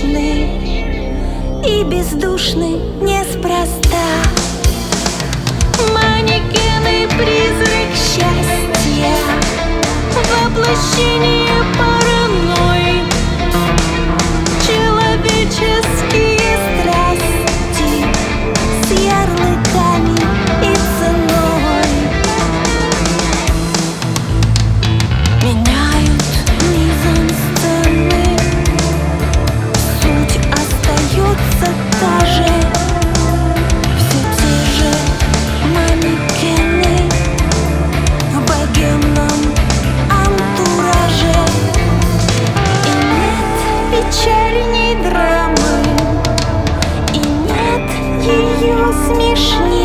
вечны и бездушны неспроста. Манекены призрак счастья воплощение. смешнее.